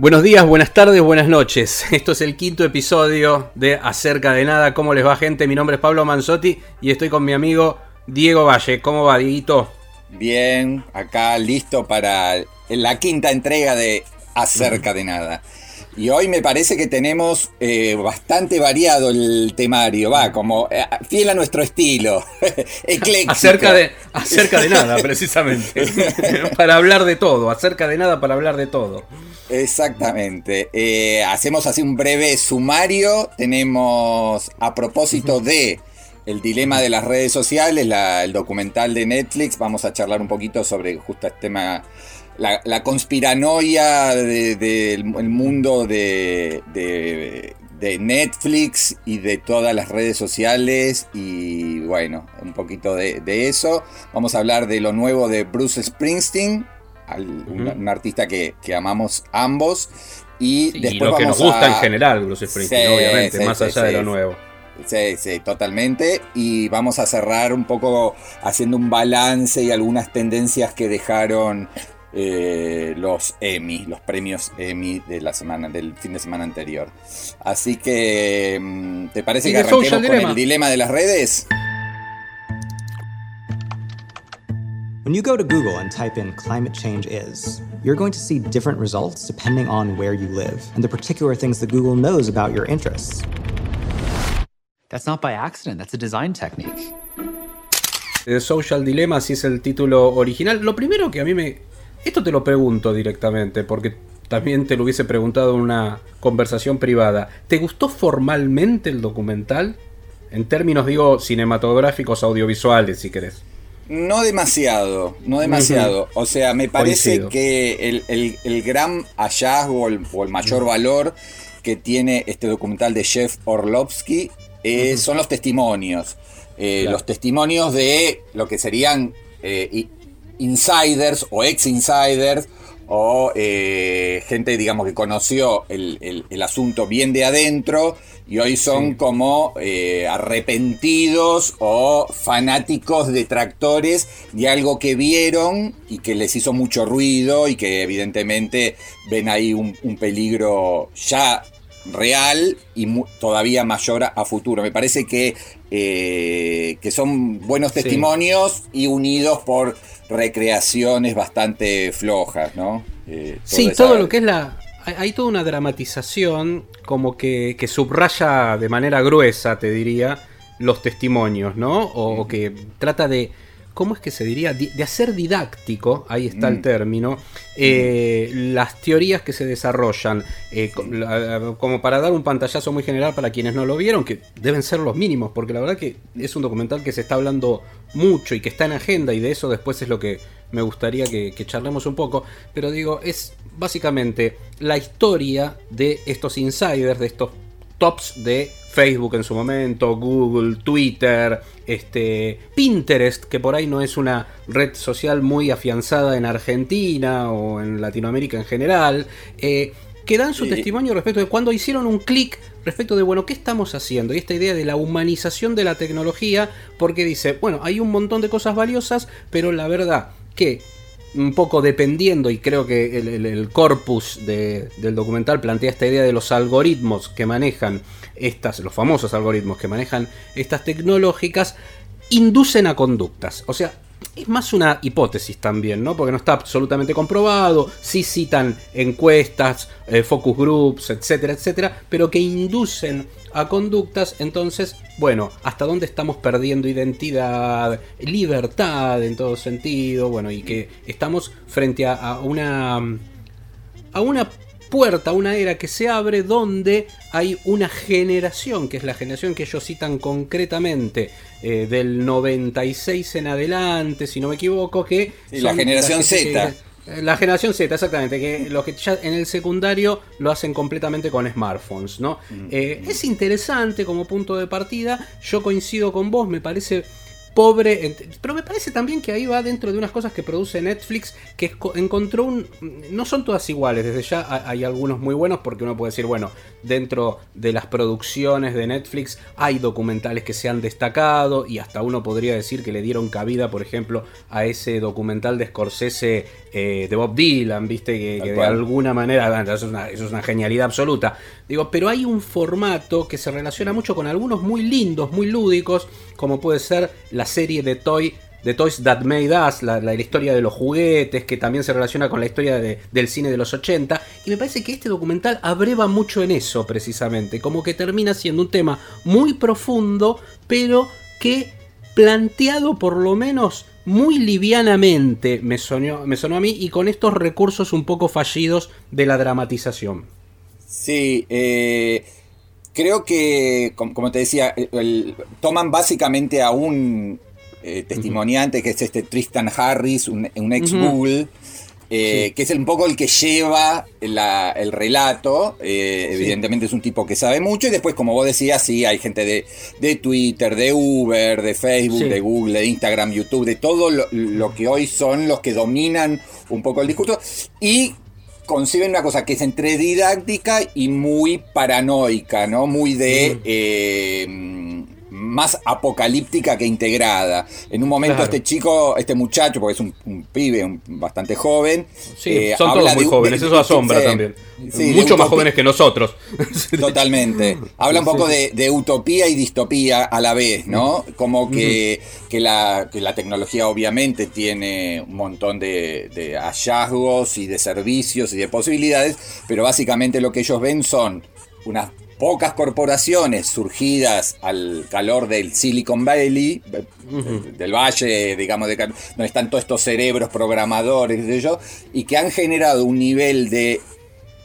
Buenos días, buenas tardes, buenas noches. Esto es el quinto episodio de Acerca de Nada. ¿Cómo les va, gente? Mi nombre es Pablo Manzotti y estoy con mi amigo Diego Valle. ¿Cómo va, Dieguito? Bien, acá listo para la quinta entrega de Acerca de Nada. Y hoy me parece que tenemos eh, bastante variado el temario, va, como eh, fiel a nuestro estilo. Ecléctico. Acerca de, acerca de nada, precisamente. para hablar de todo, acerca de nada para hablar de todo. Exactamente. Eh, hacemos así un breve sumario. Tenemos a propósito de el dilema de las redes sociales, la- el documental de Netflix. Vamos a charlar un poquito sobre justo este tema, la, la conspiranoia de- del el mundo de, de- Netflix y de todas las redes sociales. Y bueno, un poquito de, eso. Vamos a hablar de lo nuevo de Bruce Springsteen, al- un, artista que, que amamos ambos. Y y después lo que nos gusta a- en general, Bruce Springsteen, Sí, obviamente, sí, más allá de lo nuevo. Sí, sí, totalmente. Y vamos a cerrar un poco haciendo un balance y algunas tendencias que dejaron eh, los Emmy, los premios Emmy de la semana, del fin de semana anterior. Así que, mm, ¿te parece que arranquemos con Dilemma. el dilema de las redes? When you go to Google and type in climate change is, you're going to see different results depending on where you live and the particular things that Google knows about your interests. That's not by accident, that's a design technique. The Social Dilemma, así es el título original. Lo primero que a mí me... Esto te lo pregunto directamente, porque también te lo hubiese preguntado en una conversación privada. ¿Te gustó formalmente el documental? En términos, digo, cinematográficos, audiovisuales, si querés. No demasiado, no demasiado. O sea, me parece Coincido. que el, el- el gran hallazgo el- o el mayor valor que tiene este documental de Jeff Orlovsky eh, son los testimonios. Eh, Claro. Los testimonios de lo que serían eh, insiders o ex-insiders o eh, gente, digamos, que conoció el, el- el asunto bien de adentro y hoy son Sí. como eh, arrepentidos o fanáticos detractores de algo que vieron y que les hizo mucho ruido y que evidentemente ven ahí un, un peligro ya real y mu- todavía mayor a, a futuro. Me parece que, eh, que son buenos Sí. testimonios y unidos por recreaciones bastante flojas, ¿no? Eh, Sí, todo lo que es la... hay- Hay toda una dramatización como que, que subraya de manera gruesa, te diría, los testimonios, ¿no? O, o que trata de... ¿Cómo es que se diría? Di- De hacer didáctico, ahí está el Mm. término, eh, las teorías que se desarrollan, eh, como para dar un pantallazo muy general para quienes no lo vieron, que deben ser los mínimos, porque la verdad que es un documental que se está hablando mucho y que está en agenda, y de eso después es lo que me gustaría que, que charlemos un poco, pero digo, es básicamente la historia de estos insiders, de estos tops de Facebook en su momento, Google, Twitter, este, Pinterest, que por ahí no es una red social muy afianzada en Argentina o en Latinoamérica en general, eh, que dan su Sí. testimonio respecto de cuando hicieron un clic respecto de, bueno, ¿qué estamos haciendo? Y esta idea de la humanización de la tecnología, porque dice, bueno, hay un montón de cosas valiosas, pero la verdad que un poco dependiendo, y creo que el, el- el corpus de- del documental plantea esta idea de los algoritmos que manejan estas, los famosos algoritmos que manejan estas tecnológicas, inducen a conductas. O sea, es más una hipótesis también, ¿no? Porque no está absolutamente comprobado, sí citan encuestas, eh, focus groups, etcétera, etcétera, pero que inducen a conductas, entonces, bueno, hasta dónde estamos perdiendo identidad, libertad en todo sentido, bueno, y que estamos frente a, a una a una puerta, una era que se abre donde hay una generación, que es la generación que ellos citan concretamente eh, del 96 en adelante, si no me equivoco, que Sí, la generación Z. que- La generación Z, exactamente, que los que ya en el secundario lo hacen completamente con smartphones, ¿no? Eh, es interesante como punto de partida, yo coincido con vos, me parece pobre, pero me parece también que ahí va dentro de unas cosas que produce Netflix, que encontró un... No son todas iguales, desde ya ha- hay algunos muy buenos porque uno puede decir, bueno, dentro de las producciones de Netflix hay documentales que se han destacado y hasta uno podría decir que le dieron cabida, por ejemplo, a ese documental de Scorsese eh, de Bob Dylan, viste, que, de alguna manera, bueno, eso es, una, eso es una genialidad absoluta. Digo, pero hay un formato que se relaciona mucho con algunos muy lindos, muy lúdicos, como puede ser la serie de Toy. The Toys That Made Us, la, la historia de los juguetes, que también se relaciona con la historia de- del cine de los 80. Y me parece que este documental abreva mucho en eso, precisamente. Como que termina siendo un tema muy profundo, pero que planteado por lo menos muy livianamente me sonó, me sonó a mí y con estos recursos un poco fallidos de la dramatización. Sí, eh, creo que, com- como te decía, toman básicamente a un eh, testimoniante que es este Tristan Harris, un, un ex. Google, eh, que es un poco el que lleva la- el relato. eh, Evidentemente es un tipo que sabe mucho. Y después, como vos decías, sí, hay gente de, de Twitter, de Uber, de Facebook, Sí. de Google, de Instagram, YouTube, de todo lo, lo que hoy son los que dominan un poco el discurso. Y conciben una cosa que es entre didáctica y muy paranoica, ¿no? Muy de... Eh, más apocalíptica que integrada. En un momento Claro. este chico, este muchacho, porque es un, un pibe un- bastante joven, Sí, eh, son habla todos muy de- jóvenes, de- eso asombra sí, también. sí, Mucho más jóvenes que nosotros. Totalmente. Habla un poco de utopía y distopía a la vez, ¿no? Como que, que, la, que la tecnología obviamente tiene un montón de, de hallazgos y de servicios y de posibilidades, pero básicamente lo que ellos ven son unas pocas corporaciones surgidas al calor del Silicon Valley, eh, del valle, digamos, de, donde están todos estos cerebros programadores, sé yo, y que han generado un nivel de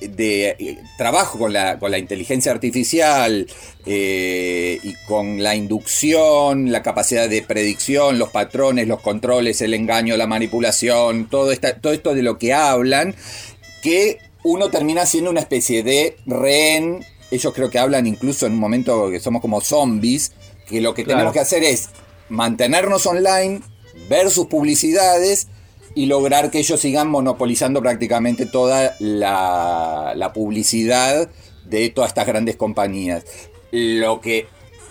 de eh, trabajo con la, con la inteligencia artificial eh, y con la inducción, la capacidad de predicción, los patrones, los controles, el engaño, la manipulación, todo, esta, todo esto de lo que hablan, que uno termina siendo una especie de rehén. Ellos creo que hablan incluso en un momento que somos como zombies, que lo que Claro. tenemos que hacer es mantenernos online, ver sus publicidades y lograr que ellos sigan monopolizando prácticamente toda la, la publicidad de todas estas grandes compañías. Lo que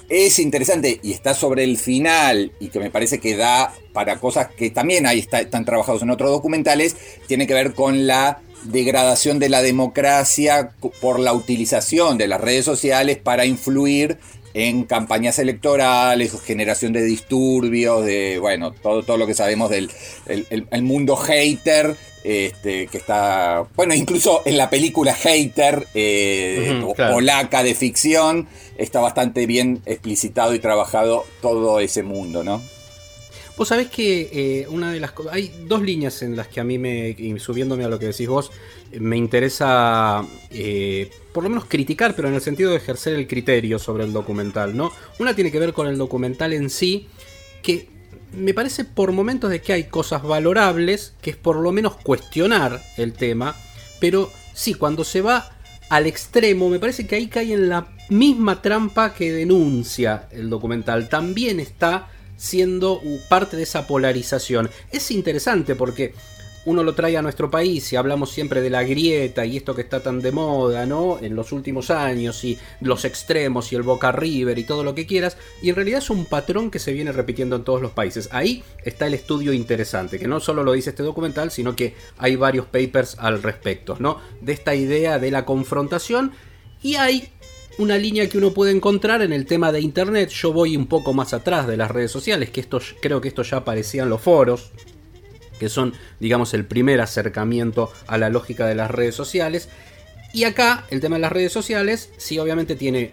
es interesante y está sobre el final y que me parece que da para cosas que también ahí está- están trabajados en otros documentales, tiene que ver con la degradación de la democracia por la utilización de las redes sociales para influir en campañas electorales, generación de disturbios, de bueno, todo, todo lo que sabemos del el, el- el mundo hater, este, que está, bueno, incluso en la película Hater, eh, claro. polaca de ficción, está bastante bien explicitado y trabajado todo ese mundo, ¿no? Vos sabés que eh, una de las. Hay dos líneas en las que a mí me. y subiéndome a lo que decís vos. Me interesa. eh, por lo menos criticar, pero en el sentido de ejercer el criterio sobre el documental, ¿no? Una tiene que ver con el documental en sí. Que me parece por momentos de que hay cosas valorables. Que es por lo menos cuestionar el tema. Pero sí, cuando se va al extremo, me parece que ahí cae en la misma trampa que denuncia el documental. También está siendo parte de esa polarización. Es interesante porque uno lo trae a nuestro país y hablamos siempre de la grieta y esto que está tan de moda, ¿no? En los últimos años y los extremos y el Boca River y todo lo que quieras. Y en realidad es un patrón que se viene repitiendo en todos los países. Ahí está el estudio interesante, que no solo lo dice este documental, sino que hay varios papers al respecto, ¿no? De esta idea de la confrontación y hay una línea que uno puede encontrar en el tema de internet. Yo voy un poco más atrás de las redes sociales, que creo que esto ya aparecía en los foros, que son, digamos, el primer acercamiento a la lógica de las redes sociales. Y acá, el tema de las redes sociales, sí, obviamente tiene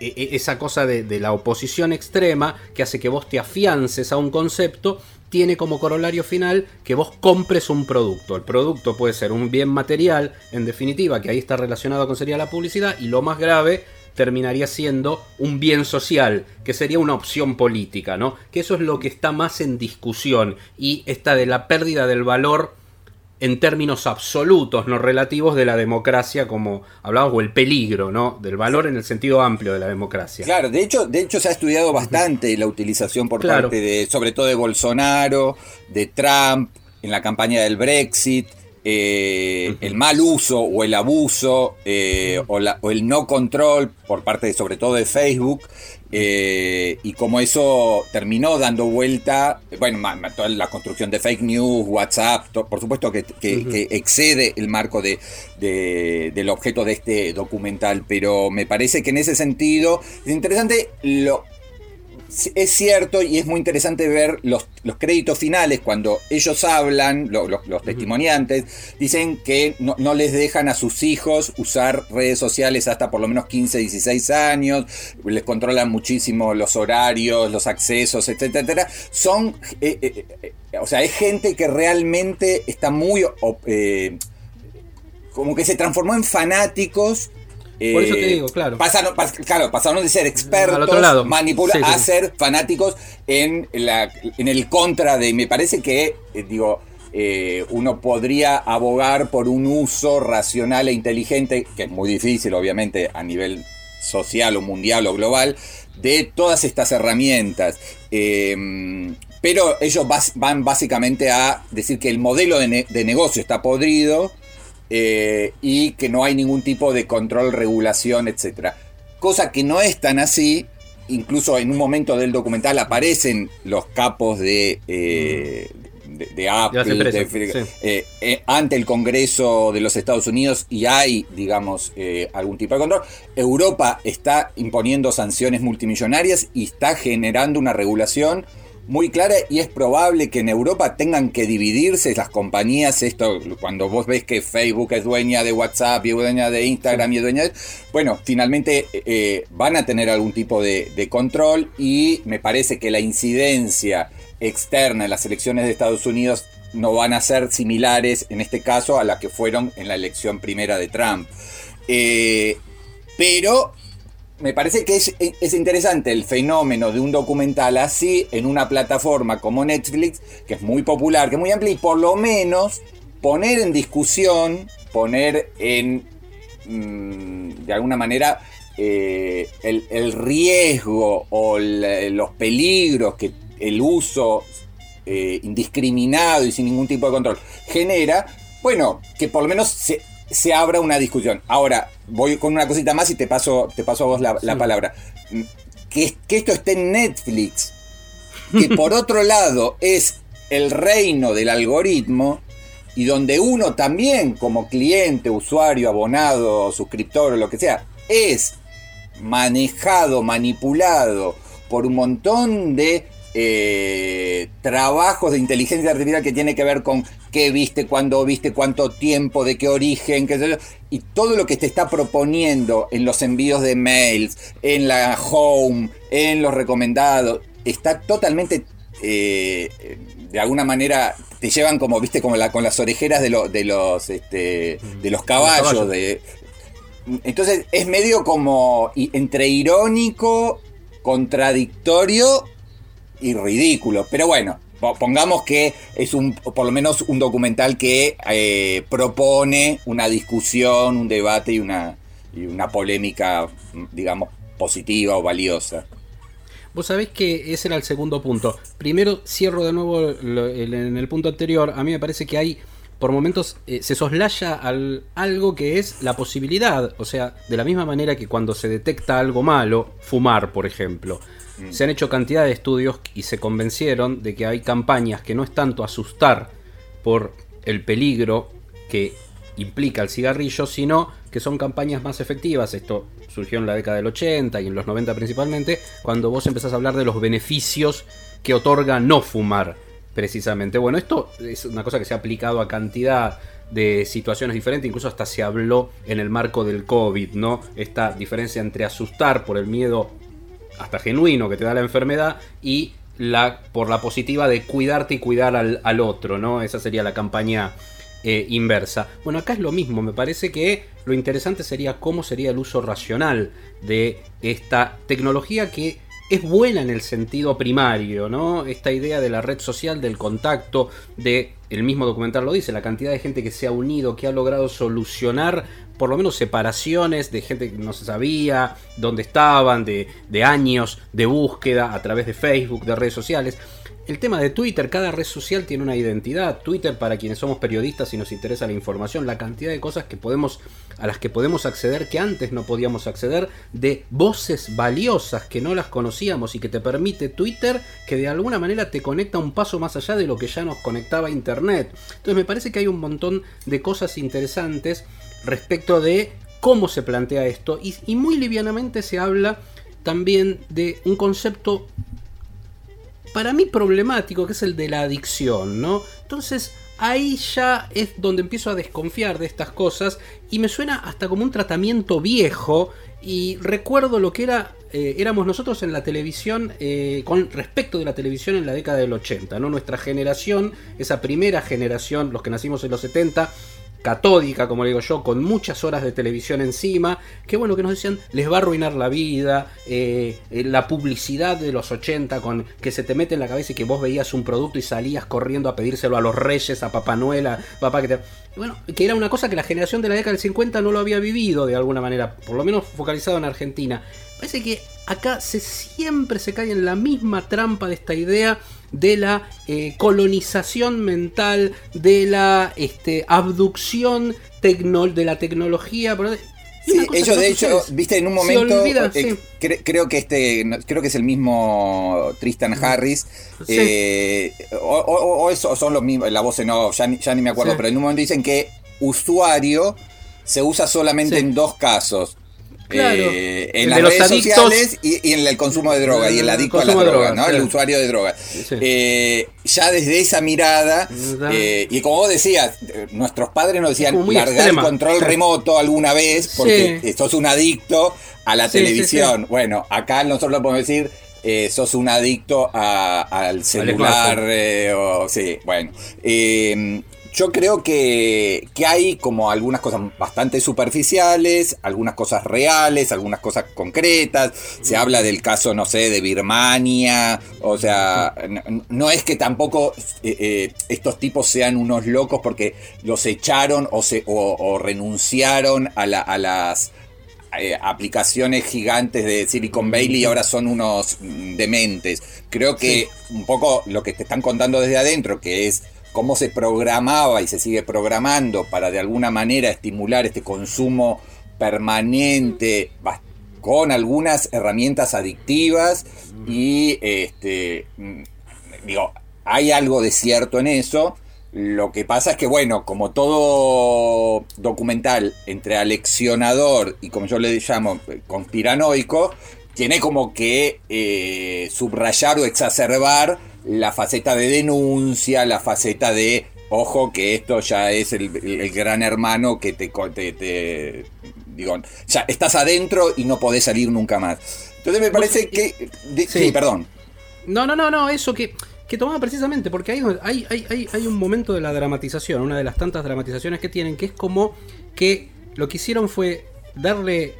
e- e- esa cosa de, de la oposición extrema que hace que vos te afiances a un concepto, tiene como corolario final que vos compres un producto. El producto puede ser un bien material, en definitiva, que ahí está relacionado con sería la publicidad, y lo más grave terminaría siendo un bien social, que sería una opción política, ¿no? Que eso es lo que está más en discusión y esta de la pérdida del valor en términos absolutos, no relativos de la democracia, como hablábamos, o el peligro, ¿no? Del valor en el sentido amplio de la democracia. Claro, de hecho, de hecho se ha estudiado bastante la utilización por parte de, sobre todo de Bolsonaro, de Trump, en la campaña del Brexit. Eh, el mal uso o el abuso eh, o, o, el no control por parte de, sobre todo de Facebook eh, y como eso terminó dando vuelta, bueno, toda la construcción de fake news, WhatsApp, por supuesto que, excede el marco de, del objeto de este documental, pero me parece que en ese sentido es interesante lo, es cierto y es muy interesante ver los, los créditos finales cuando ellos hablan, los testimoniantes, dicen que no, les dejan a sus hijos usar redes sociales hasta por lo menos 15, 16 años, les controlan muchísimo los horarios, los accesos, etcétera. Son, eh, eh, eh, o sea, es gente que realmente está muy... como que se transformó en fanáticos por eso te digo, claro. Pasaron, claro, pasaron de ser expertos, a ser fanáticos en, la, en el contra de. Me parece que, eh, digo, eh, uno podría abogar por un uso racional e inteligente, que es muy difícil, obviamente, a nivel social o mundial o global, de todas estas herramientas. Em, pero ellos van básicamente a decir que el modelo de, de negocio está podrido eh, y que no hay ningún tipo de control, regulación, etc. Cosa que no es tan así. Incluso en un momento del documental aparecen los capos de, eh, de, Apple eh, ante el Congreso de los Estados Unidos y hay, digamos, algún tipo de control. Europa está imponiendo sanciones multimillonarias y está generando una regulación muy clara y es probable que en Europa tengan que dividirse las compañías. Esto, cuando vos ves que Facebook es dueña de WhatsApp y es dueña de Instagram y es dueña de. Bueno, finalmente eh, van a tener algún tipo de, control y me parece que la incidencia externa en las elecciones de Estados Unidos no van a ser similares en este caso a las que fueron en la elección primera de Trump. Eh, pero me parece que es, interesante el fenómeno de un documental así en una plataforma como Netflix, que es muy popular, que es muy amplia, y por lo menos poner en discusión, poner en, mm, de alguna manera, eh, el, riesgo o los peligros que el uso eh, indiscriminado y sin ningún tipo de control genera, bueno, que por lo menos se, se abra una discusión. Ahora, voy con una cosita más y te paso, te paso a vos la, palabra. Que, que, esto esté en Netflix, que por otro lado es el reino del algoritmo y donde uno también como cliente, usuario, abonado, suscriptor o lo que sea, es manejado, manipulado por un montón de eh, trabajos de inteligencia artificial que tiene que ver con qué viste, cuándo viste, cuánto tiempo, de qué origen, qué sé yo, y todo lo que te está proponiendo en los envíos de mails, en la home, en los recomendados, está totalmente, eh, de alguna manera, te llevan como, viste, como la, con las orejeras de, de los, este, de los caballos, de, entonces es medio como entre irónico, contradictorio y ridículo. Pero bueno, pongamos que es un, por lo menos un documental que eh, propone una discusión, un debate y una, y una polémica, digamos, positiva o valiosa. Vos sabés que ese era el segundo punto. Primero cierro de nuevo en el punto anterior. A mí me parece que hay, por momentos, eh, se soslaya al, algo que es la posibilidad. O sea, de la misma manera que cuando se detecta algo malo, fumar, por ejemplo. Mm. Se han hecho cantidad de estudios y se convencieron de que hay campañas que no es tanto asustar por el peligro que implica el cigarrillo, sino que son campañas más efectivas. Esto surgió en la década del 80 y en los 90 principalmente, cuando vos empezás a hablar de los beneficios que otorga no fumar, precisamente. Bueno, esto es una cosa que se ha aplicado a cantidad de situaciones diferentes, incluso hasta se habló en el marco del COVID, ¿no? Esta diferencia entre asustar por el miedo hasta genuino que te da la enfermedad y la, por la positiva de cuidarte y cuidar al, otro, ¿no? Esa sería la campaña eh, inversa. Bueno, acá es lo mismo, me parece que lo interesante sería cómo sería el uso racional de esta tecnología que es buena en el sentido primario, ¿no? Esta idea de la red social, del contacto, de el mismo documental lo dice, la cantidad de gente que se ha unido, que ha logrado solucionar por lo menos separaciones de gente que no se sabía dónde estaban, de, de años de búsqueda a través de Facebook, de redes sociales. El tema de Twitter, cada red social tiene una identidad. Twitter para quienes somos periodistas y nos interesa la información, la cantidad de cosas que podemos a las que podemos acceder que antes no podíamos acceder, de voces valiosas que no las conocíamos y que te permite Twitter, que de alguna manera te conecta un paso más allá de lo que ya nos conectaba Internet. Entonces me parece que hay un montón de cosas interesantes respecto de cómo se plantea esto y, y muy livianamente se habla también de un concepto para mí problemático que es el de la adicción, ¿no? Entonces ahí ya es donde empiezo a desconfiar de estas cosas y me suena hasta como un tratamiento viejo y recuerdo lo que era eh, éramos nosotros en la televisión eh, con respecto de la televisión en la década del 80, ¿no? Nuestra generación, esa primera generación, los que nacimos en los 70, catódica, como le digo yo, con muchas horas de televisión encima, que bueno, que nos decían, les va a arruinar la vida, eh, eh, la publicidad de los 80, con que se te mete en la cabeza y que vos veías un producto y salías corriendo a pedírselo a los reyes, a Papá Noel, a papá que te... Bueno, que era una cosa que la generación de la década del 50 no lo había vivido de alguna manera, por lo menos focalizado en Argentina. Parece que acá se siempre se cae en la misma trampa de esta idea de la eh, colonización mental, de la este, abducción de la tecnología. Sí, ellos de hecho, viste, en un momento, eh, creo que este, creo que es el mismo Tristan Harris, eh, o, eso, son los mismos, la voz no, ya ni, ya ni me acuerdo, pero en un momento dicen que usuario se usa solamente en dos casos, eh, en las redes sociales y, en el consumo de droga y el adicto a la droga, ¿no? el usuario de droga. Eh, ya desde esa mirada, eh, y como vos decías, nuestros padres nos decían largar el control remoto alguna vez porque sos un adicto a la televisión. Bueno, acá nosotros lo podemos decir. sos un adicto al celular, o, sí, bueno. Yo creo que, hay como algunas cosas bastante superficiales, algunas cosas reales, algunas cosas concretas. Se habla del caso, no sé, de Birmania. O sea, no, es que tampoco eh, eh, estos tipos sean unos locos porque los echaron o, se, o, renunciaron a, las eh, aplicaciones gigantes de Silicon Valley y ahora son unos dementes. Creo que un poco lo que te están contando desde adentro, que es cómo se programaba y se sigue programando para de alguna manera estimular este consumo permanente con algunas herramientas adictivas y este mm, digo hay algo de cierto en eso. Lo que pasa es que bueno como todo documental entre aleccionador y como yo le llamo conspiranoico tiene como que eh, subrayar o exacerbar la faceta de denuncia, la faceta de, ojo, que esto ya es el, gran hermano que te, te, digo, ya estás adentro y no podés salir nunca más. Entonces me parece que... sí. perdón. No, no, no, no, eso que, que tomaba precisamente, porque hay, hay, hay, hay un momento de la dramatización, una de las tantas dramatizaciones que tienen, que es como que lo que hicieron fue darle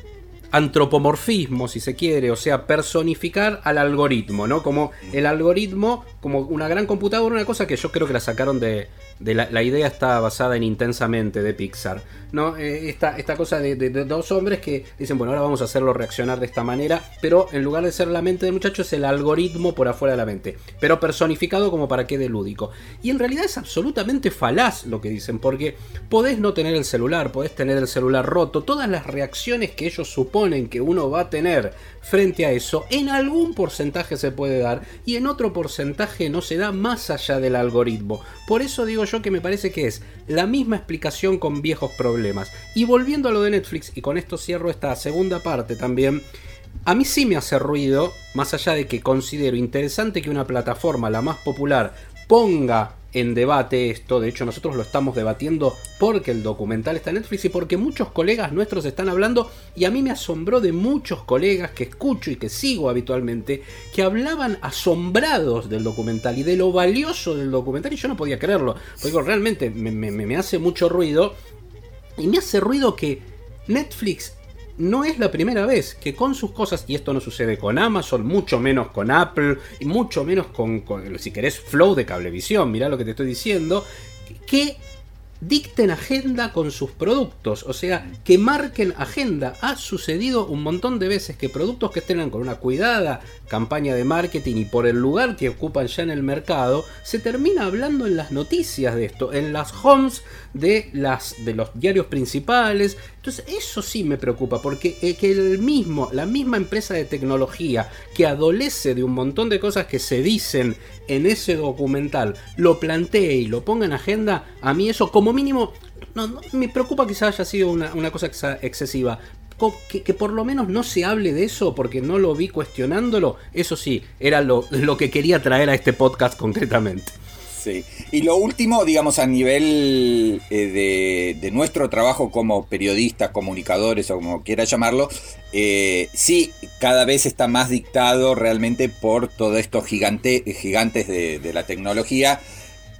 antropomorfismo, si se quiere, o sea, personificar al algoritmo, ¿no? Como el algoritmo, como una gran computadora, una cosa que yo creo que la sacaron de, de la, idea está basada en Intensamente de Pixar, ¿no? Eh, esta, esta cosa de, dos hombres que dicen, bueno, ahora vamos a hacerlo reaccionar de esta manera, pero en lugar de ser la mente del muchacho es el algoritmo por afuera de la mente, pero personificado como para que de lúdico. Y en realidad es absolutamente falaz lo que dicen, porque podés no tener el celular, podés tener el celular roto, todas las reacciones que ellos suponen que uno va a tener frente a eso, en algún porcentaje se puede dar y en otro porcentaje no se da más allá del algoritmo. Por eso digo yo que me parece que es la misma explicación con viejos problemas. Y volviendo a lo de Netflix, y con esto cierro esta segunda parte también, a mí sí me hace ruido, más allá de que considero interesante que una plataforma, la más popular, ponga en debate esto. De hecho, nosotros lo estamos debatiendo porque el documental está en Netflix y porque muchos colegas nuestros están hablando. Y a mí me asombró de muchos colegas que escucho y que sigo habitualmente que hablaban asombrados del documental y de lo valioso del documental. Y yo no podía creerlo. Porque realmente me, me hace mucho ruido. Y me hace ruido que Netflix no es la primera vez que con sus cosas, y esto no sucede con Amazon, mucho menos con Apple, y mucho menos con, si querés, Flow de Cablevisión, mirá lo que te estoy diciendo, que dicten agenda con sus productos, o sea, que marquen agenda. Ha sucedido un montón de veces que productos que estén con una cuidada campaña de marketing y por el lugar que ocupan ya en el mercado, se termina hablando en las noticias de esto, en las homes de, las, de los diarios principales. Entonces eso sí me preocupa, porque eh, que el mismo, la misma empresa de tecnología que adolece de un montón de cosas que se dicen en ese documental, lo plantee y lo ponga en agenda, a mí eso mínimo no, me preocupa que haya sido una, una, cosa excesiva, que, por lo menos no se hable de eso porque no lo vi cuestionándolo, eso sí, era lo, que quería traer a este podcast concretamente. Sí. Y lo último, digamos, a nivel eh, de, nuestro trabajo como periodistas, comunicadores o como quiera llamarlo, eh, sí, cada vez está más dictado realmente por todos estos gigantes de, la tecnología,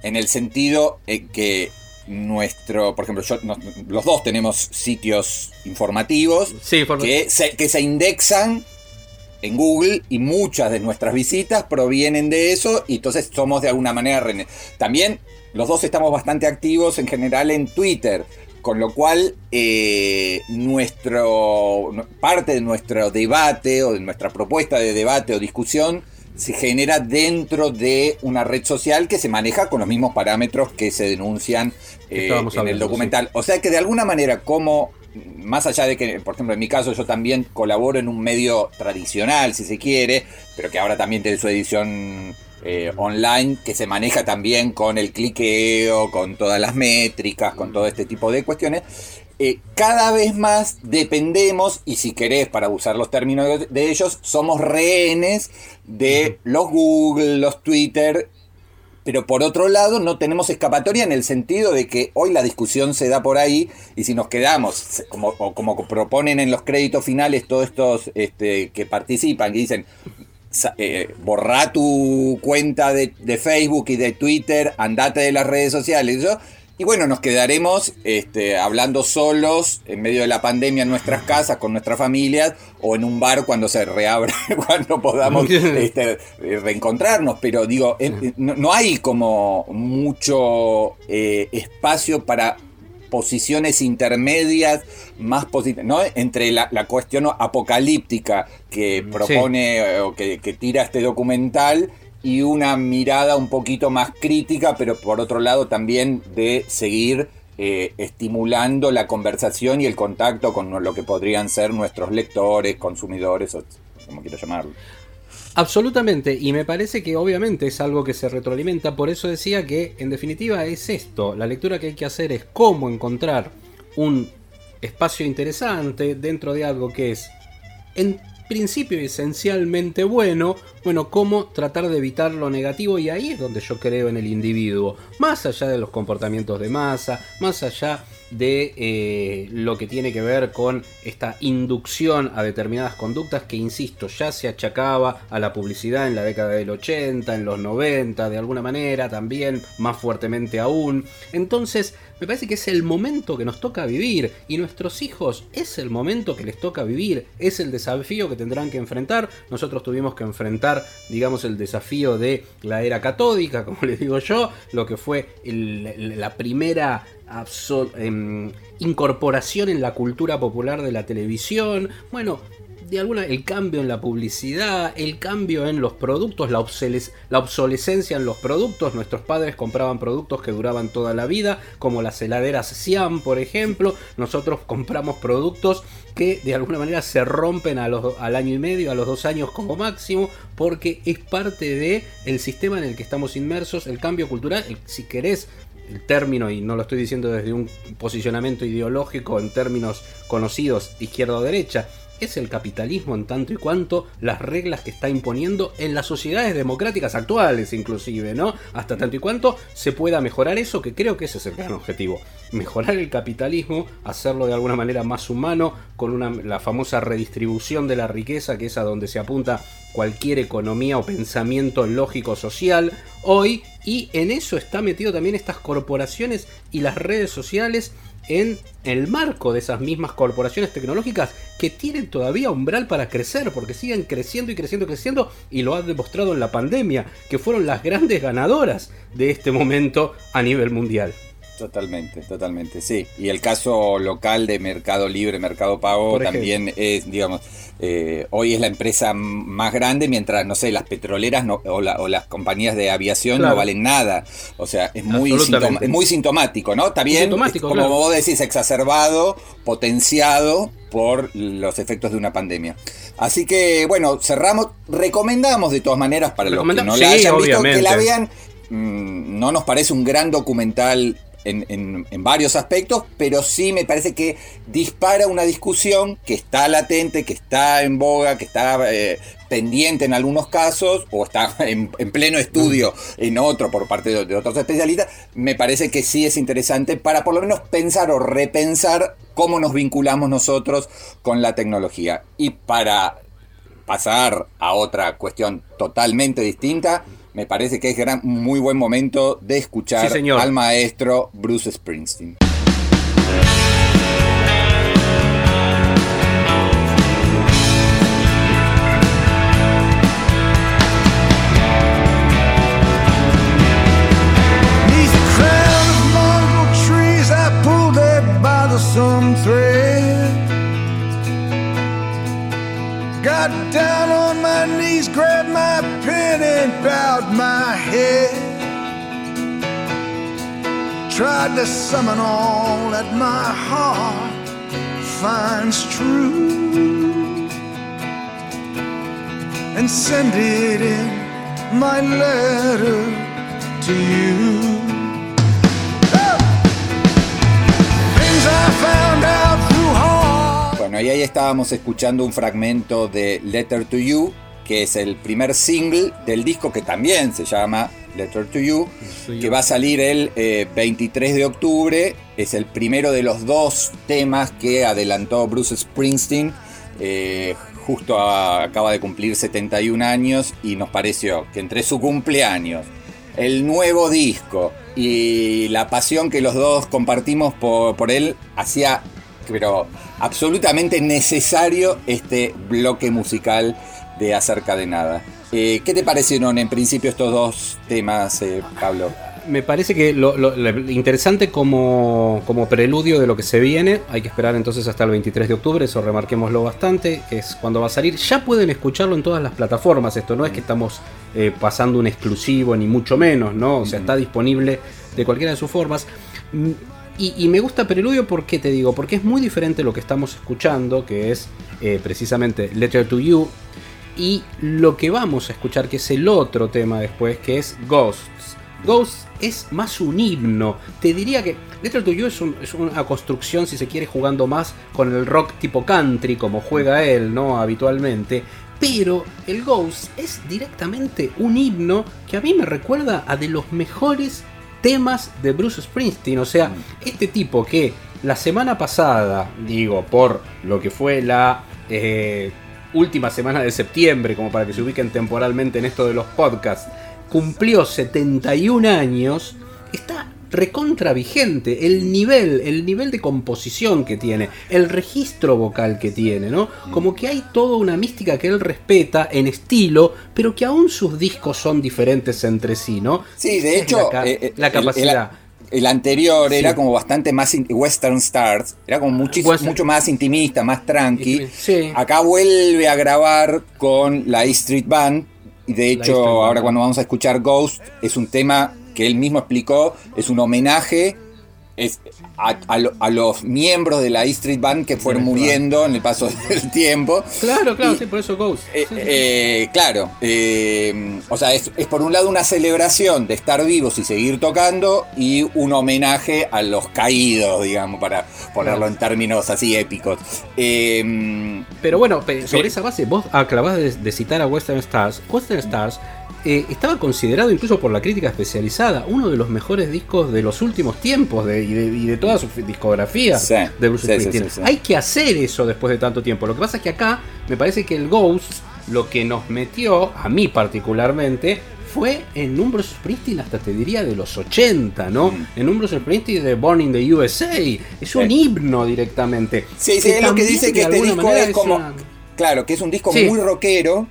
en el sentido que nuestro, por ejemplo, los dos tenemos sitios informativos que, se, que se indexan en Google y muchas de nuestras visitas provienen de eso y entonces somos de alguna manera... También los dos estamos bastante activos en general en Twitter, con lo cual eh, nuestro, parte de nuestro debate o de nuestra propuesta de debate o discusión se genera dentro de una red social que se maneja con los mismos parámetros que se denuncian eh, en el documental. O sea que de alguna manera, como más allá de que, por ejemplo, en mi caso yo también colaboro en un medio tradicional, si se quiere, pero que ahora también tiene su edición eh, online, que se maneja también con el cliqueo, con todas las métricas, con todo este tipo de cuestiones. Eh, cada vez más dependemos, y si querés, para usar los términos de, ellos, somos rehenes de los Google, los Twitter, pero por otro lado no tenemos escapatoria en el sentido de que hoy la discusión se da por ahí y si nos quedamos, como, como proponen en los créditos finales todos estos este, que participan, que dicen, eh, borra tu cuenta de, de, Facebook y de Twitter, andate de las redes sociales, ¿yo? Y bueno, nos quedaremos este, hablando solos en medio de la pandemia en nuestras casas, con nuestras familias, o en un bar cuando se reabra, cuando podamos este, reencontrarnos. Pero digo, no, hay como mucho eh, espacio para posiciones intermedias más positivas, ¿no? Entre la, cuestión apocalíptica que propone o que, que tira este documental y una mirada un poquito más crítica, pero por otro lado también de seguir eh, estimulando la conversación y el contacto con lo que podrían ser nuestros lectores, consumidores, o como quiero llamarlo. Absolutamente, y me parece que obviamente es algo que se retroalimenta, por eso decía que en definitiva es esto, la lectura que hay que hacer es cómo encontrar un espacio interesante dentro de algo que es en principio esencialmente bueno, bueno, cómo tratar de evitar lo negativo y ahí es donde yo creo en el individuo, más allá de los comportamientos de masa, más allá de eh, lo que tiene que ver con esta inducción a determinadas conductas que, insisto, ya se achacaba a la publicidad en la década del 80, en los 90, de alguna manera, también más fuertemente aún. Entonces, me parece que es el momento que nos toca vivir y nuestros hijos es el momento que les toca vivir, es el desafío que tendrán que enfrentar. Nosotros tuvimos que enfrentar, digamos, el desafío de la era catódica, como les digo yo, lo que fue la primera em, incorporación en la cultura popular de la televisión. Bueno, de alguna el cambio en la publicidad, el cambio en los productos, la, obsolescencia en los productos. Nuestros padres compraban productos que duraban toda la vida, como las heladeras Siam, por ejemplo. Nosotros compramos productos que de alguna manera se rompen a los, al año y medio, a los dos años como máximo, porque es parte de el sistema en el que estamos inmersos, el cambio cultural, si querés el término, y no lo estoy diciendo desde un posicionamiento ideológico en términos conocidos izquierda o derecha, es el capitalismo en tanto y cuanto las reglas que está imponiendo en las sociedades democráticas actuales inclusive, ¿no? Hasta tanto y cuanto se pueda mejorar eso, que creo que ese es el gran objetivo. Mejorar el capitalismo, hacerlo de alguna manera más humano, con una, la famosa redistribución de la riqueza, que es a donde se apunta cualquier economía o pensamiento lógico social hoy, y en eso está metido también estas corporaciones y las redes sociales en el marco de esas mismas corporaciones tecnológicas que tienen todavía umbral para crecer, porque siguen creciendo y creciendo y creciendo, y lo ha demostrado en la pandemia, que fueron las grandes ganadoras de este momento a nivel mundial. Totalmente, totalmente, sí. Y el caso local de Mercado Libre, Mercado Pago, también es, digamos, eh, hoy es la empresa más grande, mientras, no sé, las petroleras no- o, la- o las compañías de aviación Claro. no valen nada. O sea, es muy, sintoma- es muy sintomático, ¿no? Está bien, Sintomático, es como claro. vos decís, exacerbado, potenciado por los efectos de una pandemia. Así que, bueno, cerramos, recomendamos de todas maneras para los que no la sí, hayan visto, que la vean. Mm, no nos parece un gran documental en, en- en varios aspectos, pero sí me parece que dispara una discusión que está latente, que está en boga, que está eh, pendiente en algunos casos, o está en, en pleno estudio en otro por parte de, de otros especialistas. Me parece que sí es interesante para por lo menos pensar o repensar cómo nos vinculamos nosotros con la tecnología. Y para pasar a otra cuestión totalmente distinta, me parece que es gran, muy buen momento de escuchar Sí, señor. al maestro Bruce Springsteen. Some thread. Got down on my knees, grabbed my pen, and head. Tried to summon all that my heart finds true and send it in my letter to you. Bueno, y ahí estábamos escuchando un fragmento de Letter to You, que es el primer single del disco que también se llama Letter to You, que va a salir el eh, 23 de octubre. Es el primero de los dos temas que adelantó Bruce Springsteen. eh, justo a- acaba de cumplir 71 años y nos pareció que entre su cumpleaños, el nuevo disco y la pasión que los dos compartimos por, por él, hacía, pero absolutamente necesario este bloque musical de Acerca de Nada. Eh, ¿Qué te parecieron en principio estos dos temas, eh, Pablo? Me parece que lo, lo- lo interesante como, como preludio de lo que se viene, hay que esperar entonces hasta el 23 de octubre, eso remarquémoslo bastante, que es cuando va a salir. Ya pueden escucharlo en todas las plataformas, esto no es que estamos eh, pasando un exclusivo, ni mucho menos, ¿no? O sea, está disponible de cualquiera de sus formas. Mm, Y, y me gusta Preludio, ¿por qué te digo? Porque es muy diferente lo que estamos escuchando, que es eh, precisamente Letter to You, y lo que vamos a escuchar, que es el otro tema después, que es Ghosts. Ghosts es más un himno. Te diría que Letter to You es, es una construcción, si se quiere, jugando más con el rock tipo country, como juega él, ¿no? Habitualmente. Pero el Ghost es directamente un himno que a mí me recuerda a de los mejores temas de Bruce Springsteen. O sea, este tipo que la semana pasada, digo, por lo que fue la eh, última semana de septiembre, como para que se ubiquen temporalmente en esto de los podcasts, cumplió 71 años, está recontra vigente. El nivel, el nivel de composición que tiene, el registro vocal que tiene, ¿no? Como que hay toda una mística que él respeta en estilo, pero que aún sus discos son diferentes entre sí, ¿no? Sí, de es hecho, la, eh, eh, el- capacidad. El, el anterior Sí. era como bastante más Western Stars, era como Western- mucho más intimista, más tranqui. Sí. Acá vuelve a grabar con la E Street Band. Y de E hecho, ahora cuando vamos a escuchar Ghost, es un tema que él mismo explicó, es un homenaje es a, a lo- a los miembros de la E Street Band que fueron muriendo en el paso del tiempo. Claro, claro, Y- sí, por eso Ghost. eh, Sí, sí. eh, claro, eh, o sea, es, es por un lado una celebración de estar vivos y seguir tocando y un homenaje a los caídos, digamos, para ponerlo en términos así épicos. Eh, Pero bueno, sobre esa base, vos acabás de, de citar a Western Stars. Western Stars eh, estaba considerado incluso por la crítica especializada uno de los mejores discos de los últimos tiempos de- y, de, y de toda su discografía Sí, de Bruce Springsteen. sí, sí. Hay que hacer eso después de tanto tiempo. Lo que pasa es que acá me parece que el Ghost lo que nos metió, a mí particularmente, fue en un Bruce Springsteen hasta te diría de los 80, ¿no? Mm. En un Bruce Springsteen de Born in the USA. Es un himno directamente. Sí, sí, es lo que dice que este disco es como. una- Claro, que es un disco muy rockero.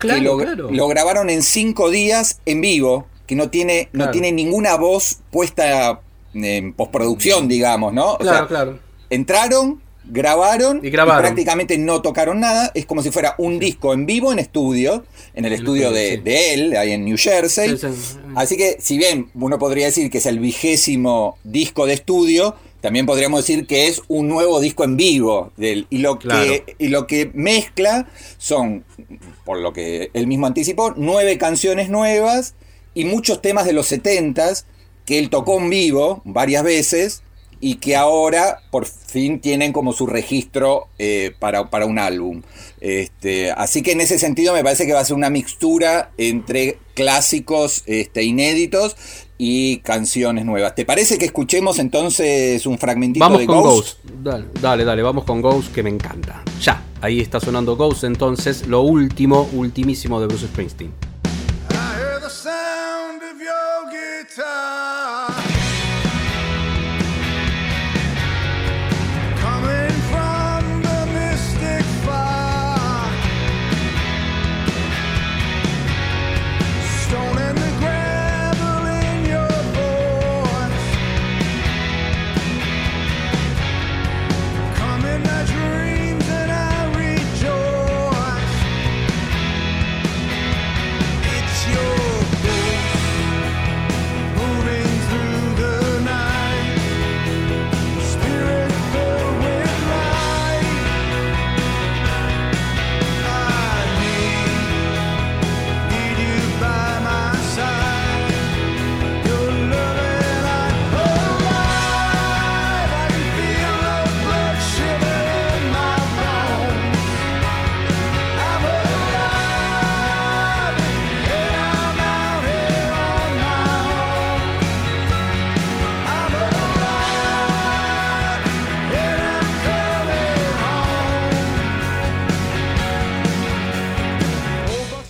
Claro, lo, claro. lo grabaron en cinco días en vivo, que no tiene, no tiene ninguna voz puesta en postproducción, digamos, ¿no? O Claro, sea, claro. entraron, grabaron, Y grabaron. prácticamente no tocaron nada. Es como si fuera un disco en vivo en estudio, en el estudio de, sí. de él, ahí en New Jersey. Sí, sí. Así que, si bien uno podría decir que es el vigésimo disco de estudio, también podríamos decir que es un nuevo disco en vivo. Del, y, lo Claro. que, y lo que mezcla son, por lo que él mismo anticipó, nueve canciones nuevas y muchos temas de los setentas que él tocó en vivo varias veces y que ahora por fin tienen como su registro eh, para, para un álbum. Este, así que en ese sentido me parece que va a ser una mixtura entre clásicos este, inéditos y canciones nuevas. ¿Te parece que escuchemos entonces un fragmentito Vamos de con Ghost? Ghost. Dale, dale, dale, vamos con Ghost que me encanta. Ya, ahí está sonando Ghost, entonces lo último, ultimísimo de Bruce Springsteen.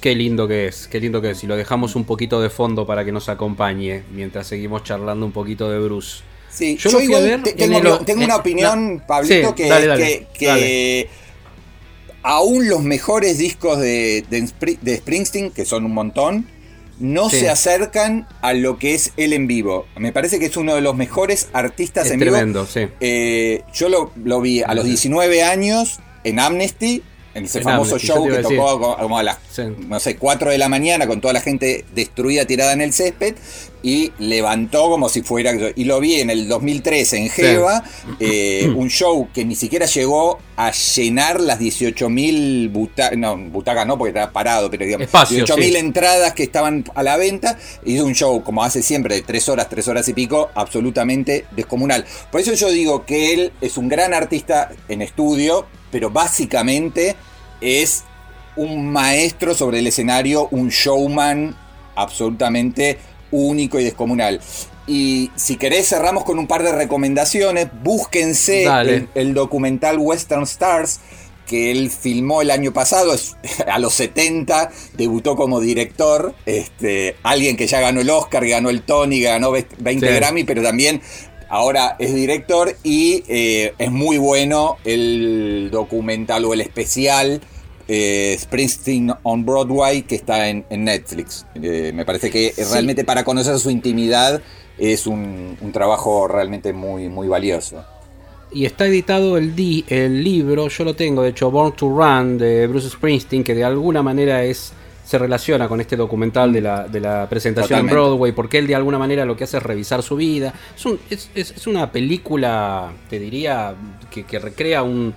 Qué lindo que es, qué lindo que es. Y lo dejamos un poquito de fondo para que nos acompañe mientras seguimos charlando un poquito de Bruce. Sí, Yo yo, igual te- tengo, el- tengo en- una opinión, no. Pablito, Sí, que, dale, dale, que, que dale. aún los mejores discos de, de Spri- de Springsteen, que son un montón, no Sí. se acercan a lo que es él en vivo. Me parece que es uno de los mejores artistas Es en tremendo, vivo. sí. Eh, yo lo, lo vi a los 19 años en Amnesty, en ese En famoso Amnesty, show que tocó co- como a las Sí. no sé, 4 de la mañana con toda la gente destruida tirada en el césped y levantó como si fuera... Y lo vi en el 2013 en Jeva, eh, un show que ni siquiera llegó a llenar las 18.000 butacas, no, butacas no porque estaba parado, pero digamos, Espacio, 18.000 sí. entradas que estaban a la venta. Hizo un show, como hace siempre, de 3 horas, 3 horas y pico, absolutamente descomunal. Por eso yo digo que él es un gran artista en estudio, pero básicamente es un maestro sobre el escenario, un showman absolutamente único y descomunal. Y si querés cerramos con un par de recomendaciones, búsquense el, el documental Western Stars que él filmó el año pasado, es- a los 70 debutó como director, este, alguien que ya ganó el Oscar, ganó el Tony, ganó 20 Sí. Grammy, pero también ahora es director y eh, es muy bueno el documental o el especial eh, Springsteen on Broadway que está en, en Netflix. Eh, me parece que realmente para conocer su intimidad es un, un trabajo realmente muy, muy valioso. Y está editado el, di- el libro, yo lo tengo, de hecho, Born to Run de Bruce Springsteen, que de alguna manera es se relaciona con este documental de la, de la presentación Totalmente. en Broadway, porque él de alguna manera lo que hace es revisar su vida. Es, un- es- es- es una película, te diría, que, que recrea un-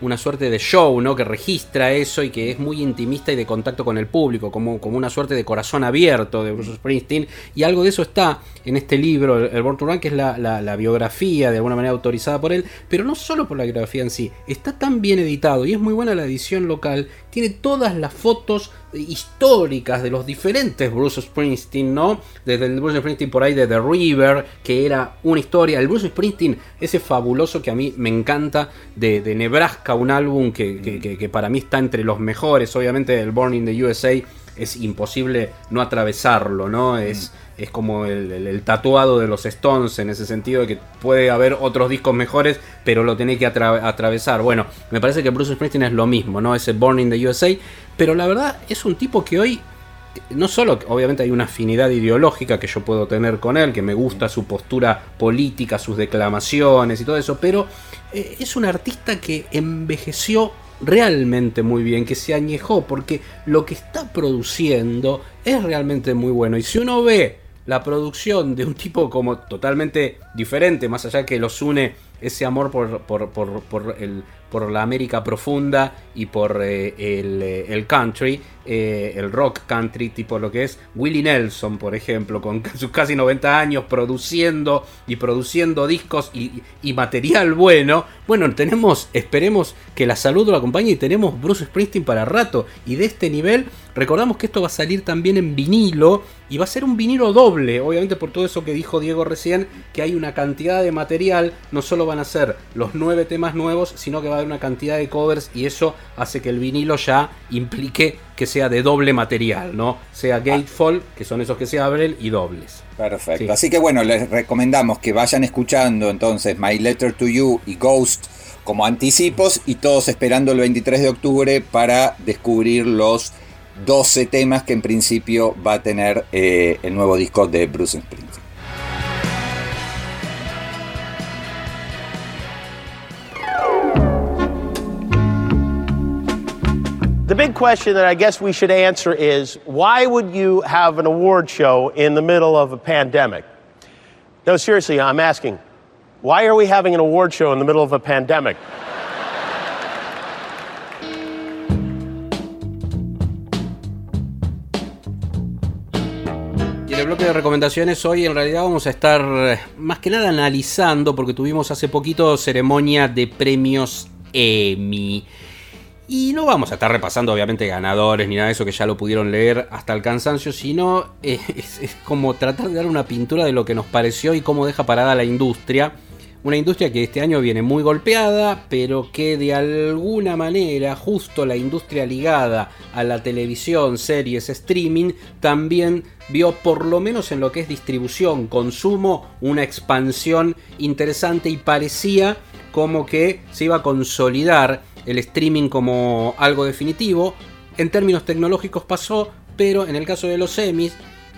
una suerte de show, ¿no? Que registra eso y que es muy intimista y de contacto con el público, como, como una suerte de corazón abierto de Bruce Springsteen. Y algo de eso está en este libro, el, Born to Run, que es la, la- la biografía de alguna manera autorizada por él, pero no solo por la biografía en sí, está tan bien editado y es muy buena la edición local, tiene todas las fotos históricas de los diferentes Bruce Springsteen, ¿no? Desde el Bruce Springsteen por ahí de The River, que era una historia, el Bruce Springsteen, ese fabuloso que a mí me encanta, de, de Nebraska, un álbum que, que- que- que para mí está entre los mejores, obviamente el Born in the USA es imposible no atravesarlo, ¿no? Es, es como el, el- el tatuado de los Stones en ese sentido, de que puede haber otros discos mejores, pero lo tenés que atra- atravesar. Bueno, me parece que Bruce Springsteen es lo mismo, ¿no? Ese Born in the USA, pero la verdad es un tipo que hoy no solo, obviamente hay una afinidad ideológica que yo puedo tener con él, que me gusta su postura política, sus declamaciones y todo eso, pero eh, es un artista que envejeció realmente muy bien, que se añejó, porque lo que está produciendo es realmente muy bueno. Y si uno ve la producción de un tipo como totalmente diferente, más allá que los une ese amor por, por, por- por el, por la América profunda y por eh, el, eh, el country, eh, el rock country, tipo lo que es Willie Nelson, por ejemplo, con sus casi 90 años produciendo y produciendo discos y, material bueno. Bueno, tenemos, esperemos que la salud lo acompañe y tenemos Bruce Springsteen para rato. Y de este nivel, recordamos que esto va a salir también en vinilo y va a ser un vinilo doble, obviamente por todo eso que dijo Diego recién, que hay una cantidad de material, no solo van a ser los nueve temas nuevos, sino que va haber una cantidad de covers y eso hace que el vinilo ya implique que sea de doble material, ¿no? Sea gatefold, que son esos que se abren, y dobles. Perfecto. Sí. Así que bueno, les recomendamos que vayan escuchando entonces My Letter to You y Ghost como anticipos y todos esperando el 23 de octubre para descubrir los 12 temas que en principio va a tener eh, el nuevo disco de Bruce Springsteen. Big question that I guess we should answer is why would you have an award show in the middle of a pandemic? No, seriously, I'm asking. Why are we having an award show in the middle of a pandemic? El bloque de recomendaciones hoy en realidad vamos a estar eh, más que nada analizando, porque tuvimos hace poquito ceremonia de premios Emmy. Y no vamos a estar repasando obviamente ganadores ni nada de eso que ya lo pudieron leer hasta el cansancio, sino eh, es, es como tratar de dar una pintura de lo que nos pareció y cómo deja parada la industria. Una industria que este año viene muy golpeada, pero que de alguna manera, justo la industria ligada a la televisión, series, streaming, también vio por lo menos en lo que es distribución, consumo, una expansión interesante y parecía como que se iba a consolidar el streaming como algo definitivo. En términos tecnológicos pasó, pero en el caso de los semis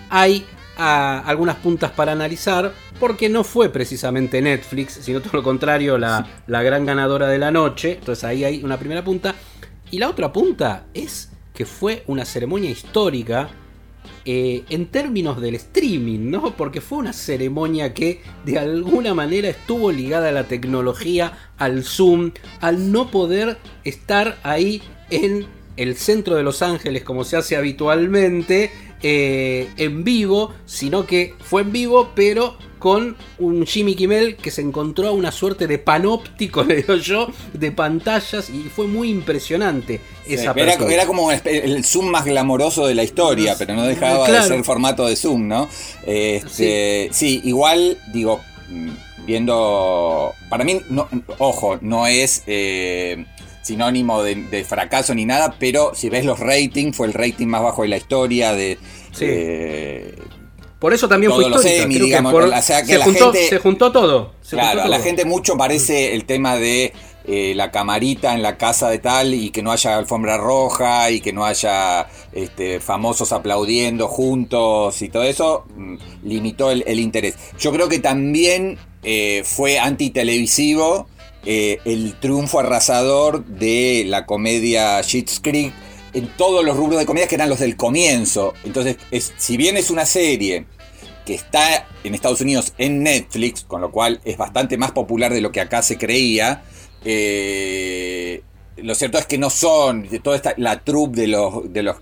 hay ah, algunas puntas para analizar, porque no fue precisamente Netflix, sino todo lo contrario, la, la gran ganadora de la noche. Entonces ahí hay una primera punta. Y la otra punta es que fue una ceremonia histórica eh, en términos del streaming, ¿no? Porque fue una ceremonia que de alguna manera estuvo ligada a la tecnología, al Zoom, al no poder estar ahí en el centro de Los Ángeles como se hace habitualmente, eh, en vivo, sino que fue en vivo, pero con un Jimmy Kimmel que se encontró una suerte de panóptico, le digo yo, de pantallas y fue muy impresionante esa era, apertura. era como el Zoom más glamoroso de la historia, pero no dejaba Claro. de ser formato de Zoom, ¿no? Este, sí. igual, digo, mm, viendo. Para mí, no, ojo, no es eh, sinónimo de, de fracaso ni nada, pero si ves los ratings, fue el rating más bajo de la historia de. Sí. eh, Por eso también fue histórica. Digamos, por- o sea, que se, la juntó, gente- se juntó todo. se Claro, juntó a la gente mucho parece el tema de eh, la camarita en la casa de tal y que no haya alfombra roja y que no haya este, famosos aplaudiendo juntos y todo eso, mm, limitó el, el interés. Yo creo que también eh, fue antitelevisivo eh, el triunfo arrasador de la comedia Schitt's Creek en todos los rubros de comedia que eran los del comienzo. Entonces, es, si bien es una serie que está en Estados Unidos en Netflix, con lo cual es bastante más popular de lo que acá se creía. eh, lo cierto es que no son toda esta la troupe de los de los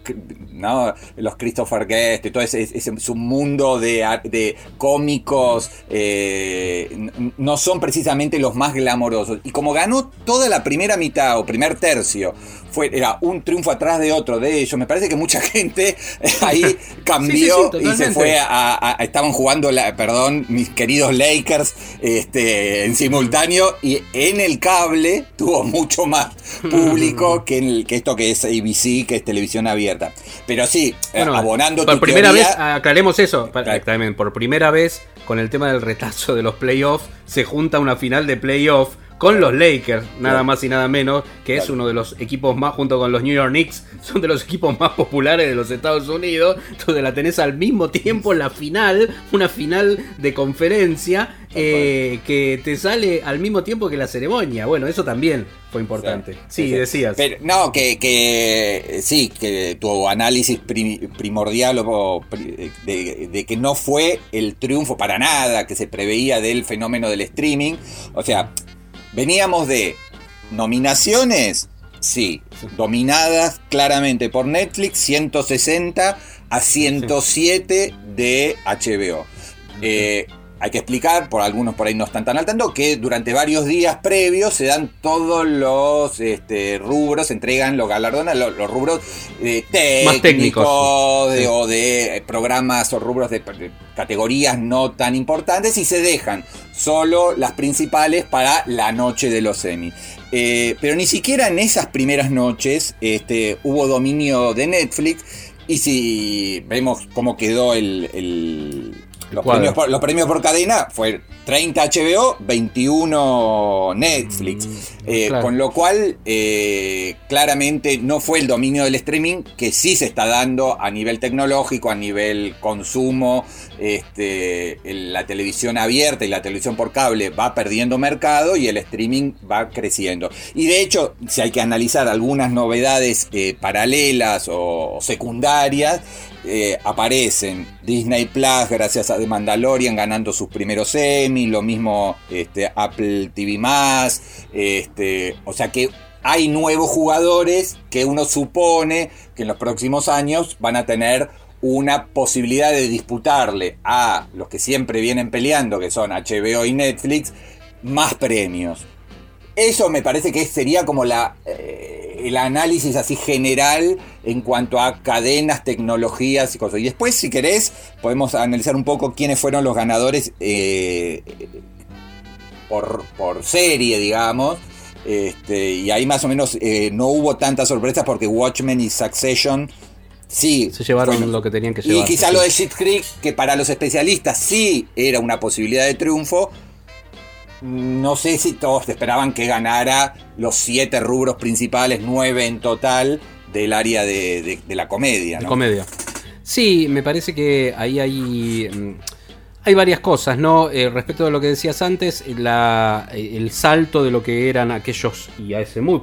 no los Christopher Guest, de todo ese, ese- su mundo de, de cómicos eh, no son precisamente los más glamorosos y como ganó toda la primera mitad o primer tercio fue era un triunfo atrás de otro de ellos. Me parece que mucha gente ahí cambió sí, y se fue a, a- a- estaban jugando la, perdón mis queridos Lakers este en simultáneo y en el cable tuvo mucho más público que, en el- que esto que es ABC que es televisión abierta. Pero sí, eh, Bueno, abonando por tu primera teoría, vez, aclaremos eso, pa- Claro. también, por primera vez con el tema del retazo de los playoffs, se junta una final de playoffs con los Lakers, nada más y nada menos, que es uno de los equipos más, junto con los New York Knicks, son de los equipos más populares de los Estados Unidos, entonces la tenés al mismo tiempo la final, una final de conferencia, eh, que te sale al mismo tiempo que la ceremonia, bueno, eso también fue importante. Sí, decías. Pero, no, que, que sí, que tu análisis pri- primordial o de, de que no fue el triunfo para nada que se preveía del fenómeno del streaming. O sea, veníamos de nominaciones, sí, dominadas claramente por Netflix, 160 a 107 de HBO. Eh, hay que explicar, por algunos por ahí no están tan al tanto, que durante varios días previos se dan todos los este, rubros, se entregan los galardones, los, los rubros eh, Más técnicos. técnicos de- Sí. o de programas o rubros de, de categorías no tan importantes y se dejan solo las principales para la noche de los semi. Eh, pero ni siquiera en esas primeras noches este, hubo dominio de Netflix y si vemos cómo quedó el, los, premios por, los premios por cadena, fue 30 HBO, 21 Netflix. Eh, claro. Con lo cual, eh, claramente no fue el dominio del streaming que sí se está dando a nivel tecnológico, a nivel consumo. Este, la televisión abierta y la televisión por cable va perdiendo mercado y el streaming va creciendo. Y de hecho, si hay que analizar algunas novedades eh, paralelas o secundarias, eh, aparecen Disney Plus gracias a The Mandalorian ganando sus primeros Emmy, lo mismo este, Apple TV este, o sea que hay nuevos jugadores que uno supone que en los próximos años van a tener una posibilidad de disputarle a los que siempre vienen peleando, que son HBO y Netflix, más premios. Eso me parece que sería como la, eh, el análisis así general en cuanto a cadenas, tecnologías y cosas. Y después, si querés, podemos analizar un poco quiénes fueron los ganadores eh, por, por serie, digamos. Este, y ahí más o menos eh, no hubo tantas sorpresas porque Watchmen y Succession sí Se llevaron fueron- lo que tenían que y llevar. quizá lo de Shit Creek, que para los especialistas sí era una posibilidad de triunfo. No sé si todos esperaban que ganara los siete rubros principales, nueve en total, del área de, de- de la comedia. Comedia. Sí, me parece que ahí hay. mm, Hay varias cosas, ¿no? Eh, respecto de lo que decías antes, la- eh, el salto de lo que eran aquellos, y a ese muy,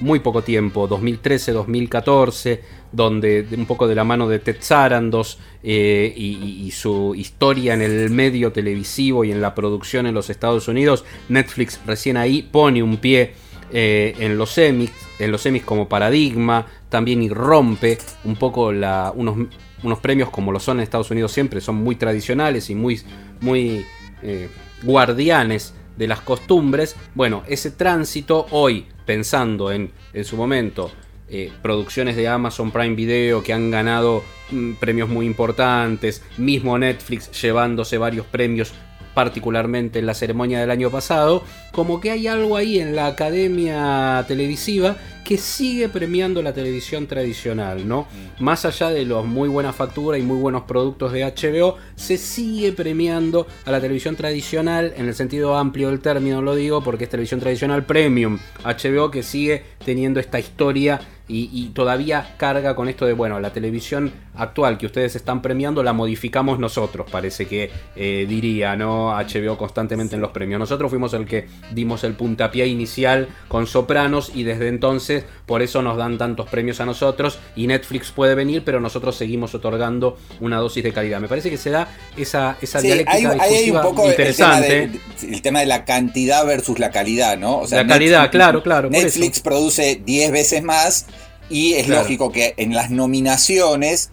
muy poco tiempo, 2013, 2014, donde de- un poco de la mano de Ted Sarandos eh, y, y- y su historia en el medio televisivo y en la producción en los Estados Unidos, Netflix recién ahí pone un pie eh, en los semis, en los semis como paradigma, también irrompe un poco unos, unos premios como lo son en Estados Unidos siempre, son muy tradicionales y muy, muy eh, guardianes de las costumbres. Bueno, ese tránsito hoy, pensando en, en su momento, eh, producciones de Amazon Prime Video que han ganado mm, premios muy importantes, mismo Netflix llevándose varios premios particularmente en la ceremonia del año pasado, como que hay algo ahí en la academia televisiva que sigue premiando la televisión tradicional, ¿no? Más allá de los muy buena factura y muy buenos productos de HBO, se sigue premiando a la televisión tradicional en el sentido amplio del término, lo digo, porque es televisión tradicional premium. HBO que sigue teniendo esta historia y, y todavía carga con esto de, bueno, la televisión actual que ustedes están premiando la modificamos nosotros, parece que eh, diría, ¿no? HBO constantemente en los premios. Nosotros fuimos el que dimos el puntapié inicial con Sopranos y desde entonces por eso nos dan tantos premios a nosotros y Netflix puede venir, pero nosotros seguimos otorgando una dosis de calidad. Me parece que se da esa, esa Sí, dialéctica hay, ahí hay discursiva un poco el tema, interesante. de, el tema de la cantidad versus la calidad, ¿no? O La calidad, claro, claro, Netflix produce 10 veces más y es Claro. lógico que en las nominaciones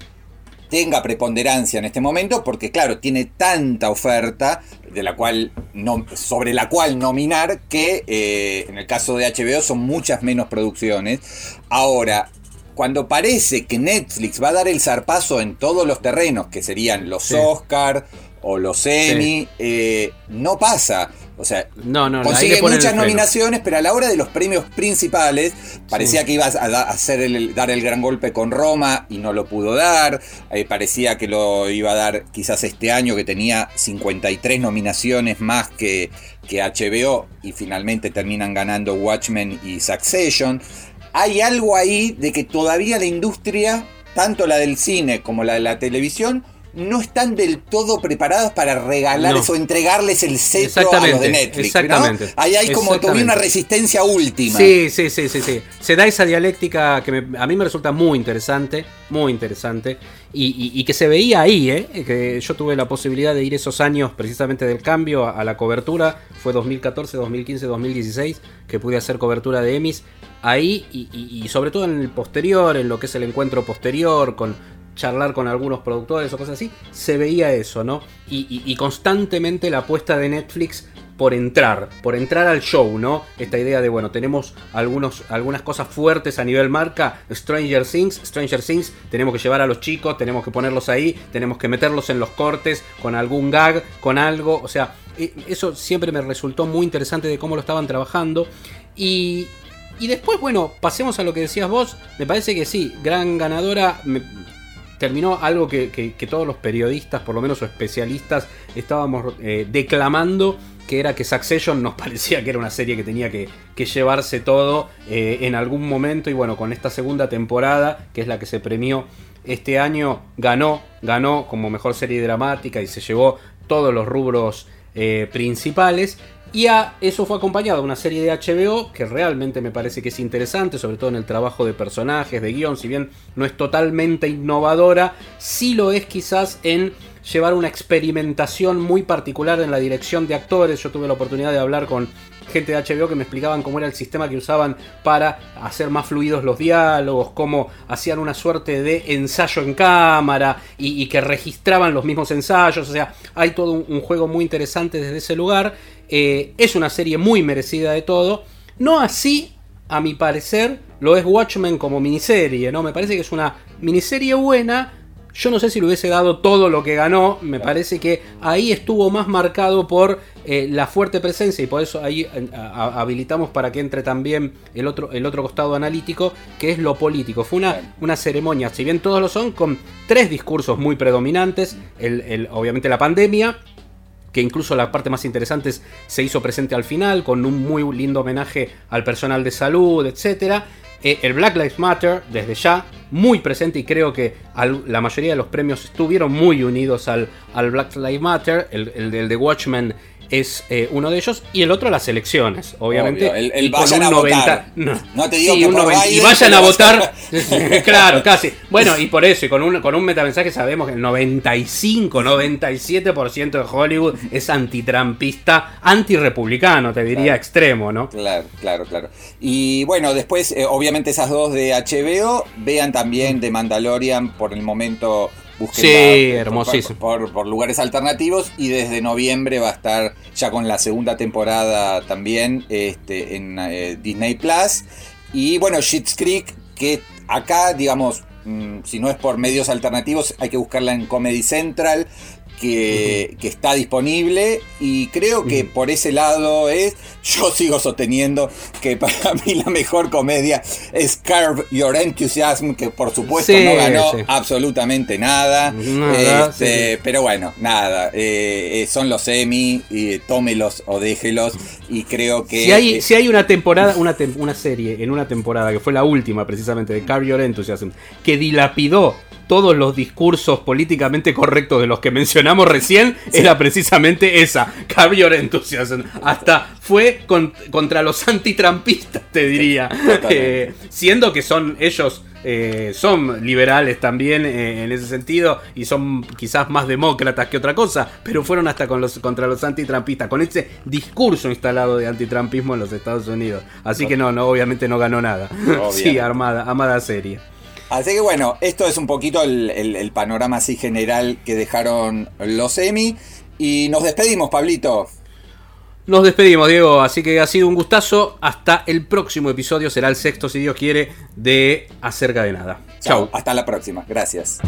tenga preponderancia en este momento porque claro tiene tanta oferta de la cual no, sobre la cual nominar que eh, en el caso de HBO son muchas menos producciones ahora cuando parece que Netflix va a dar el zarpazo en todos los terrenos que serían los Sí. Oscar o los Emmy eh, no pasa O sea, No, consigue muchas nominaciones, pero a la hora de los premios principales parecía que iba a hacer el- dar el gran golpe con Roma y no lo pudo dar. Eh, parecía que lo iba a dar quizás este año que tenía 53 nominaciones más que, que HBO y finalmente terminan ganando Watchmen y Succession. Hay algo ahí de que todavía la industria, tanto la del cine como la de la televisión, no están del todo preparadas para regalarles No. o entregarles el cetro a los de Exactamente, Netflix. ¿no? exactamente, Ahí hay como todavía una resistencia última. Sí, sí, sí, sí, sí. Se da esa dialéctica que me- a mí me resulta muy interesante, muy interesante, y, y- y que se veía ahí, ¿eh? Que yo tuve la posibilidad de ir esos años precisamente del cambio a, a la cobertura, fue 2014, 2015, 2016, que pude hacer cobertura de Emmys, ahí y sobre todo en el posterior, en lo que es el encuentro posterior, con charlar con algunos productores o cosas así, se veía eso, ¿no? Y, constantemente la apuesta de Netflix por entrar, por entrar al show, ¿no? Esta idea de, bueno, tenemos algunos, algunas cosas fuertes a nivel marca, Stranger Things, Stranger Things, tenemos que llevar a los chicos, tenemos que ponerlos ahí, tenemos que meterlos en los cortes, con algún gag, con algo, o sea, e- eso siempre me resultó muy interesante de cómo lo estaban trabajando. Y, y después, bueno, pasemos a lo que decías vos, me parece que sí, gran ganadora, me- terminó algo que, que- todos los periodistas, por lo menos o especialistas, estábamos eh, declamando, que era que Succession nos parecía que era una serie que tenía que, que llevarse todo eh, en algún momento. Y bueno, con esta segunda temporada, que es la que se premió este año, ganó, ganó como mejor serie dramática y se llevó todos los rubros eh, principales. Y a eso fue acompañado una serie de HBO que realmente me parece que es interesante, sobre todo en el trabajo de personajes, de guion, si bien no es totalmente innovadora, sí lo es quizás en llevar una experimentación muy particular en la dirección de actores. Yo tuve la oportunidad de hablar con gente de HBO que me explicaban cómo era el sistema que usaban para hacer más fluidos los diálogos, cómo hacían una suerte de ensayo en cámara y, que registraban los mismos ensayos. O sea, hay todo un, un juego muy interesante desde ese lugar. Eh, es una serie muy merecida de todo. No así, a mi parecer, lo es Watchmen como miniserie, ¿no? Me parece que es una miniserie buena. Yo no sé si le hubiese dado todo lo que ganó. Me parece que ahí estuvo más marcado por eh, la fuerte presencia y por eso ahí a- habilitamos para que entre también el otro, el otro costado analítico, que es lo político. Fue una, una ceremonia, si bien todos lo son, con tres discursos muy predominantes. El, el- obviamente la pandemia, que incluso la parte más interesante es- se hizo presente al final, con un muy lindo homenaje al personal de salud, etc. el Black Lives Matter, desde ya, muy presente y creo que la mayoría de los premios estuvieron muy unidos al, Black Lives Matter, el, el de Watchmen es eh, uno de ellos, y el otro las elecciones, obviamente. Obvio, el- el y con vayan un a votar. 90 No te digo sí, que un por 90 y vayan a votar. claro, casi. Bueno, y por eso, y con un, con un metamensaje sabemos que el 95, 97% de Hollywood es antitrampista, antirepublicano, te diría extremo, ¿no? Claro, claro, claro. Y bueno, después, eh, obviamente esas dos de HBO, vean también de Mandalorian por el momento. Busquen Sí, hermosísimo. Por, por- por lugares alternativos y desde noviembre va a estar ya con la segunda temporada también este, en eh, Disney Plus. Y bueno, Schitt's Creek, que acá, digamos, mm, si no es por medios alternativos, hay que buscarla en Comedy Central. Que, que está disponible y creo que por ese lado es, yo sigo sosteniendo que para mí la mejor comedia es Curb Your Enthusiasm, que por supuesto Sí, no ganó sí. absolutamente nada, Nada, Este, sí. pero bueno, nada, eh, eh, son los Emmy, y tómelos o déjelos y creo que... Si hay, eh, si hay una temporada, una, tem- una serie en una temporada que fue la última precisamente de Curb Your Enthusiasm, que dilapidó todos los discursos políticamente correctos de los que mencionamos recién, era precisamente esa, Curb Your Enthusiasm. Hasta fue con- contra los antitrampistas, te diría. Eh, siendo que son ellos... eh, son liberales también eh, en ese sentido y son quizás más demócratas que otra cosa, pero fueron hasta con los, contra los antitrampistas, con ese discurso instalado de antitrampismo en los Estados Unidos. Así que no, no obviamente no ganó nada. Sí, armada, amada serie. Así que bueno, esto es un poquito el, el- el panorama así general que dejaron los Emmy. Y nos despedimos, Pablito. Nos despedimos, Diego, así que ha sido un gustazo. Hasta el próximo episodio, será el sexto, si Dios quiere, de Acerca de Nada. Chau. Hasta la próxima. Gracias.